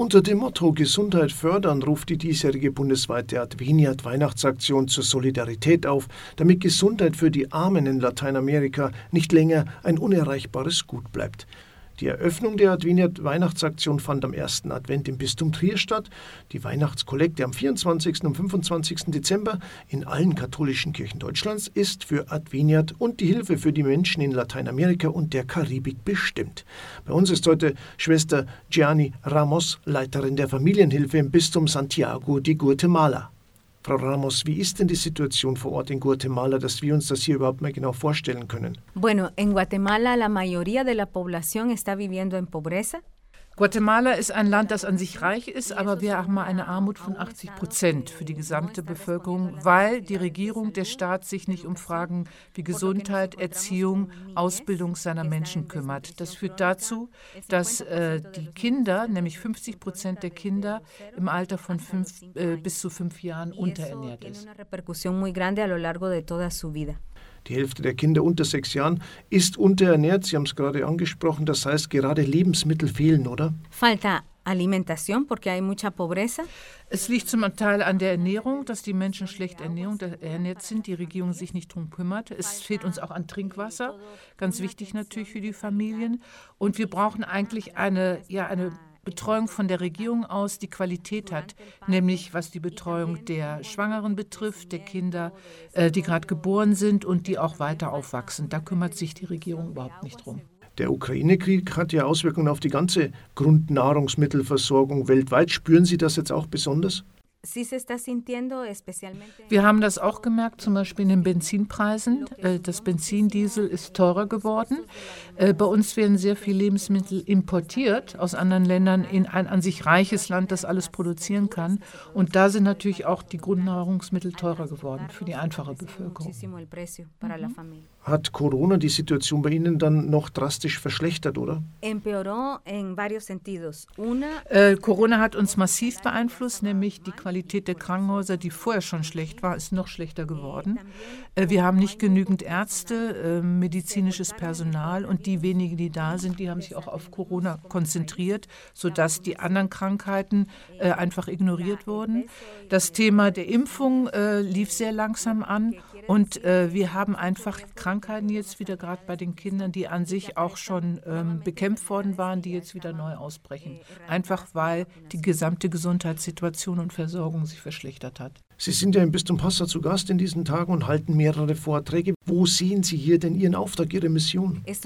Unter dem Motto Gesundheit fördern ruft die diesjährige bundesweite Adveniat Weihnachtsaktion zur Solidarität auf, damit Gesundheit für die Armen in Lateinamerika nicht länger ein unerreichbares Gut bleibt. Die Eröffnung der Adveniat Weihnachtsaktion fand am ersten Advent im Bistum Trier statt, die Weihnachtskollekte am 24. und 25. Dezember in allen katholischen Kirchen Deutschlands ist für Adveniat und die Hilfe für die Menschen in Lateinamerika und der Karibik bestimmt. Bei uns ist heute Schwester Gianni Ramos, Leiterin der Familienhilfe im Bistum Santiago de Guatemala. Frau Ramos, wie ist denn die Situation vor Ort in Guatemala, dass wir uns das hier überhaupt mal genau vorstellen können? Bueno, en Guatemala la mayoría de la población está viviendo en pobreza. Guatemala ist ein Land, das an sich reich ist, aber wir haben eine Armut von 80 Prozent für die gesamte Bevölkerung, weil die Regierung, der Staat sich nicht um Fragen wie Gesundheit, Erziehung, Ausbildung seiner Menschen kümmert. Das führt dazu, dass äh, die Kinder, nämlich 50 Prozent der Kinder im Alter von fünf, äh, bis zu fünf Jahren unterernährt ist. Die Hälfte der Kinder unter sechs Jahren ist unterernährt. Sie haben es gerade angesprochen. Das heißt, gerade Lebensmittel fehlen, oder? Falta Alimentación, porque hay mucha pobreza. Es liegt zum Teil an der Ernährung, dass die Menschen schlecht ernährt sind, die Regierung sich nicht darum kümmert. Es fehlt uns auch an Trinkwasser, ganz wichtig natürlich für die Familien. Und wir brauchen eigentlich eine, ja, eine Betreuung von der Regierung aus die Qualität hat, nämlich was die Betreuung der Schwangeren betrifft, der Kinder, äh, die gerade geboren sind und die auch weiter aufwachsen. Da kümmert sich die Regierung überhaupt nicht drum. Der Ukraine-Krieg hat ja Auswirkungen auf die ganze Grundnahrungsmittelversorgung weltweit. Spüren Sie das jetzt auch besonders? Wir haben das auch gemerkt, zum Beispiel in den Benzinpreisen. Äh, das Benzindiesel ist teurer geworden. Äh, bei uns werden sehr viele Lebensmittel importiert aus anderen Ländern in ein an sich reiches Land, das alles produzieren kann. Und da sind natürlich auch die Grundnahrungsmittel teurer geworden für die einfache Bevölkerung. Mhm. Hat Corona die Situation bei Ihnen dann noch drastisch verschlechtert, oder? Äh, Corona hat uns massiv beeinflusst, nämlich die Qualität der Krankenhäuser, die vorher schon schlecht war, ist noch schlechter geworden. Äh, wir haben nicht genügend Ärzte, äh, medizinisches Personal und die wenigen, die da sind, die haben sich auch auf Corona konzentriert, sodass die anderen Krankheiten äh, einfach ignoriert wurden. Das Thema der Impfung lief sehr langsam an und äh, wir haben einfach Krankheiten jetzt wieder, gerade bei den Kindern, die an sich auch schon ähm, bekämpft worden waren, die jetzt wieder neu ausbrechen. Einfach weil die gesamte Gesundheitssituation und Versorgung sich verschlechtert hat. Sie sind ja im Bistum Passau zu Gast in diesen Tagen und halten mehrere Vorträge. Wo sehen Sie hier denn Ihren Auftrag, Ihre Mission? Ich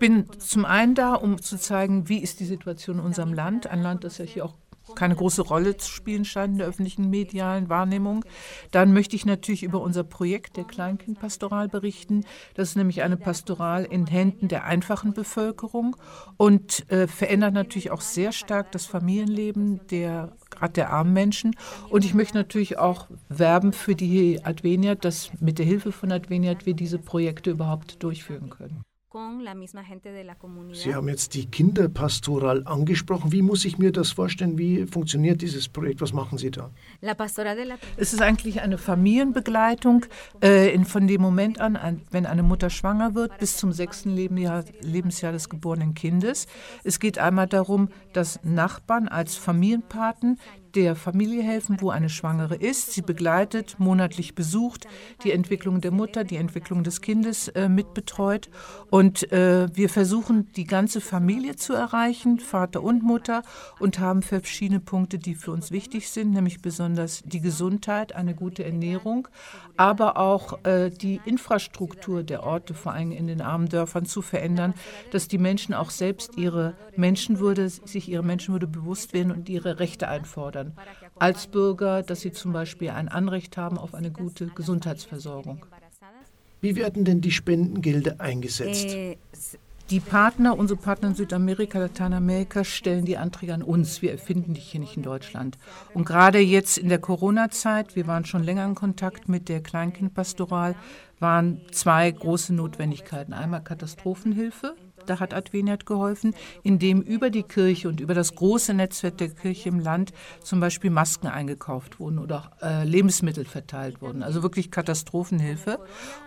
bin zum einen da, um zu zeigen, wie ist die Situation in unserem Land. Ein Land, das ja hier auch keine große Rolle zu spielen scheint in der öffentlichen medialen Wahrnehmung. Dann möchte ich natürlich über unser Projekt der Kleinkindpastoral berichten. Das ist nämlich eine Pastoral in Händen der einfachen Bevölkerung und äh, verändert natürlich auch sehr stark das Familienleben der gerade der armen Menschen. Und ich möchte natürlich auch werben für die Adveniat, dass mit der Hilfe von Adveniat wir diese Projekte überhaupt durchführen können. Sie haben jetzt die Kinderpastoral angesprochen. Wie muss ich mir das vorstellen? Wie funktioniert dieses Projekt? Was machen Sie da? Es ist eigentlich eine Familienbegleitung äh, in, von dem Moment an, an, wenn eine Mutter schwanger wird, bis zum sechsten Lebensjahr, Lebensjahr des geborenen Kindes. Es geht einmal darum, dass Nachbarn als Familienpaten der Familie helfen, wo eine Schwangere ist. Sie begleitet, monatlich besucht, die Entwicklung der Mutter, die Entwicklung des Kindes äh, mitbetreut. Und äh, wir versuchen, die ganze Familie zu erreichen, Vater und Mutter, und haben verschiedene Punkte, die für uns wichtig sind, nämlich besonders die Gesundheit, eine gute Ernährung, aber auch äh, die Infrastruktur der Orte, vor allem in den armen Dörfern, zu verändern, dass die Menschen auch selbst ihre Menschenwürde, sich ihre Menschenwürde bewusst werden und ihre Rechte einfordern fördern. Als Bürger, dass sie zum Beispiel ein Anrecht haben auf eine gute Gesundheitsversorgung. Wie werden denn die Spendengelder eingesetzt? Äh, die Partner, unsere Partner in Südamerika, Lateinamerika, stellen die Anträge an uns. Wir erfinden die hier nicht in Deutschland. Und gerade jetzt in der Corona-Zeit, wir waren schon länger in Kontakt mit der Kleinkindpastoral, waren zwei große Notwendigkeiten. Einmal Katastrophenhilfe, da hat Adveniat geholfen, indem über die Kirche und über das große Netzwerk der Kirche im Land zum Beispiel Masken eingekauft wurden oder äh, Lebensmittel verteilt wurden. Also wirklich Katastrophenhilfe.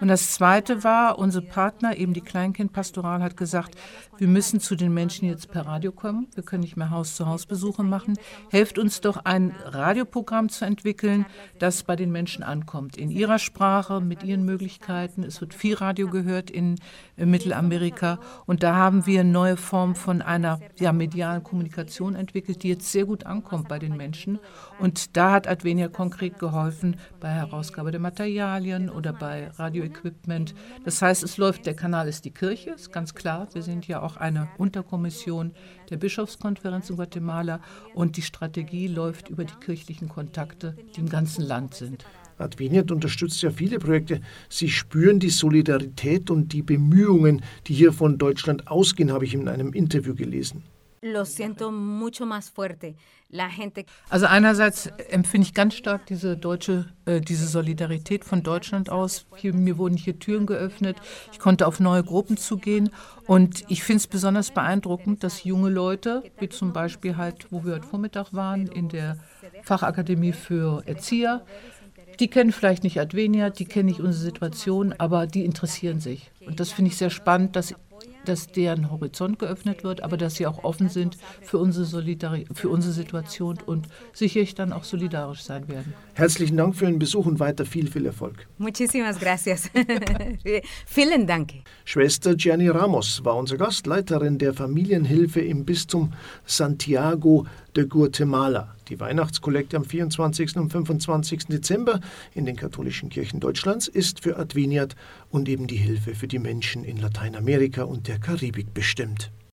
Und das Zweite war, unser Partner, eben die Kleinkindpastoral, hat gesagt, wir müssen zu den Menschen jetzt per Radio kommen. Wir können nicht mehr Haus-zu-Haus-Besuche machen. Helft uns doch ein Radioprogramm zu entwickeln, das bei den Menschen ankommt. In ihrer Sprache, mit ihren Möglichkeiten. Es wird viel Radio gehört in, in Mittelamerika. Und da haben wir eine neue Form von einer ja, medialen Kommunikation entwickelt, die jetzt sehr gut ankommt bei den Menschen. Und da hat Advenia konkret geholfen bei Herausgabe der Materialien oder bei Radioequipment. Das heißt, es läuft, der Kanal ist die Kirche, ist ganz klar. Wir sind ja auch eine Unterkommission der Bischofskonferenz in Guatemala und die Strategie läuft über die kirchlichen Kontakte, die im ganzen Land sind. Adveniat unterstützt ja viele Projekte. Sie spüren die Solidarität und die Bemühungen, die hier von Deutschland ausgehen, habe ich in einem Interview gelesen. Also einerseits empfinde ich ganz stark diese deutsche, äh, diese Solidarität von Deutschland aus. Hier, mir wurden hier Türen geöffnet. Ich konnte auf neue Gruppen zugehen und ich finde es besonders beeindruckend, dass junge Leute, wie zum Beispiel halt, wo wir heute Vormittag waren, in der Fachakademie für Erzieher, die kennen vielleicht nicht Advenia, die kennen nicht unsere Situation, aber die interessieren sich. Und das finde ich sehr spannend, dass dass deren Horizont geöffnet wird, aber dass sie auch offen sind für unsere, Solidari für unsere Situation und sicherlich dann auch solidarisch sein werden. Herzlichen Dank für den Besuch und weiter viel, viel Erfolg. Muchísimas gracias. Vielen Dank. Schwester Gianni Ramos war unser Gast, Leiterin der Familienhilfe im Bistum Santiago de Guatemala. Die Weihnachtskollekte am 24. und 25. Dezember in den katholischen Kirchen Deutschlands ist für Adveniat und eben die Hilfe für die Menschen in Lateinamerika und der Karibik bestimmt.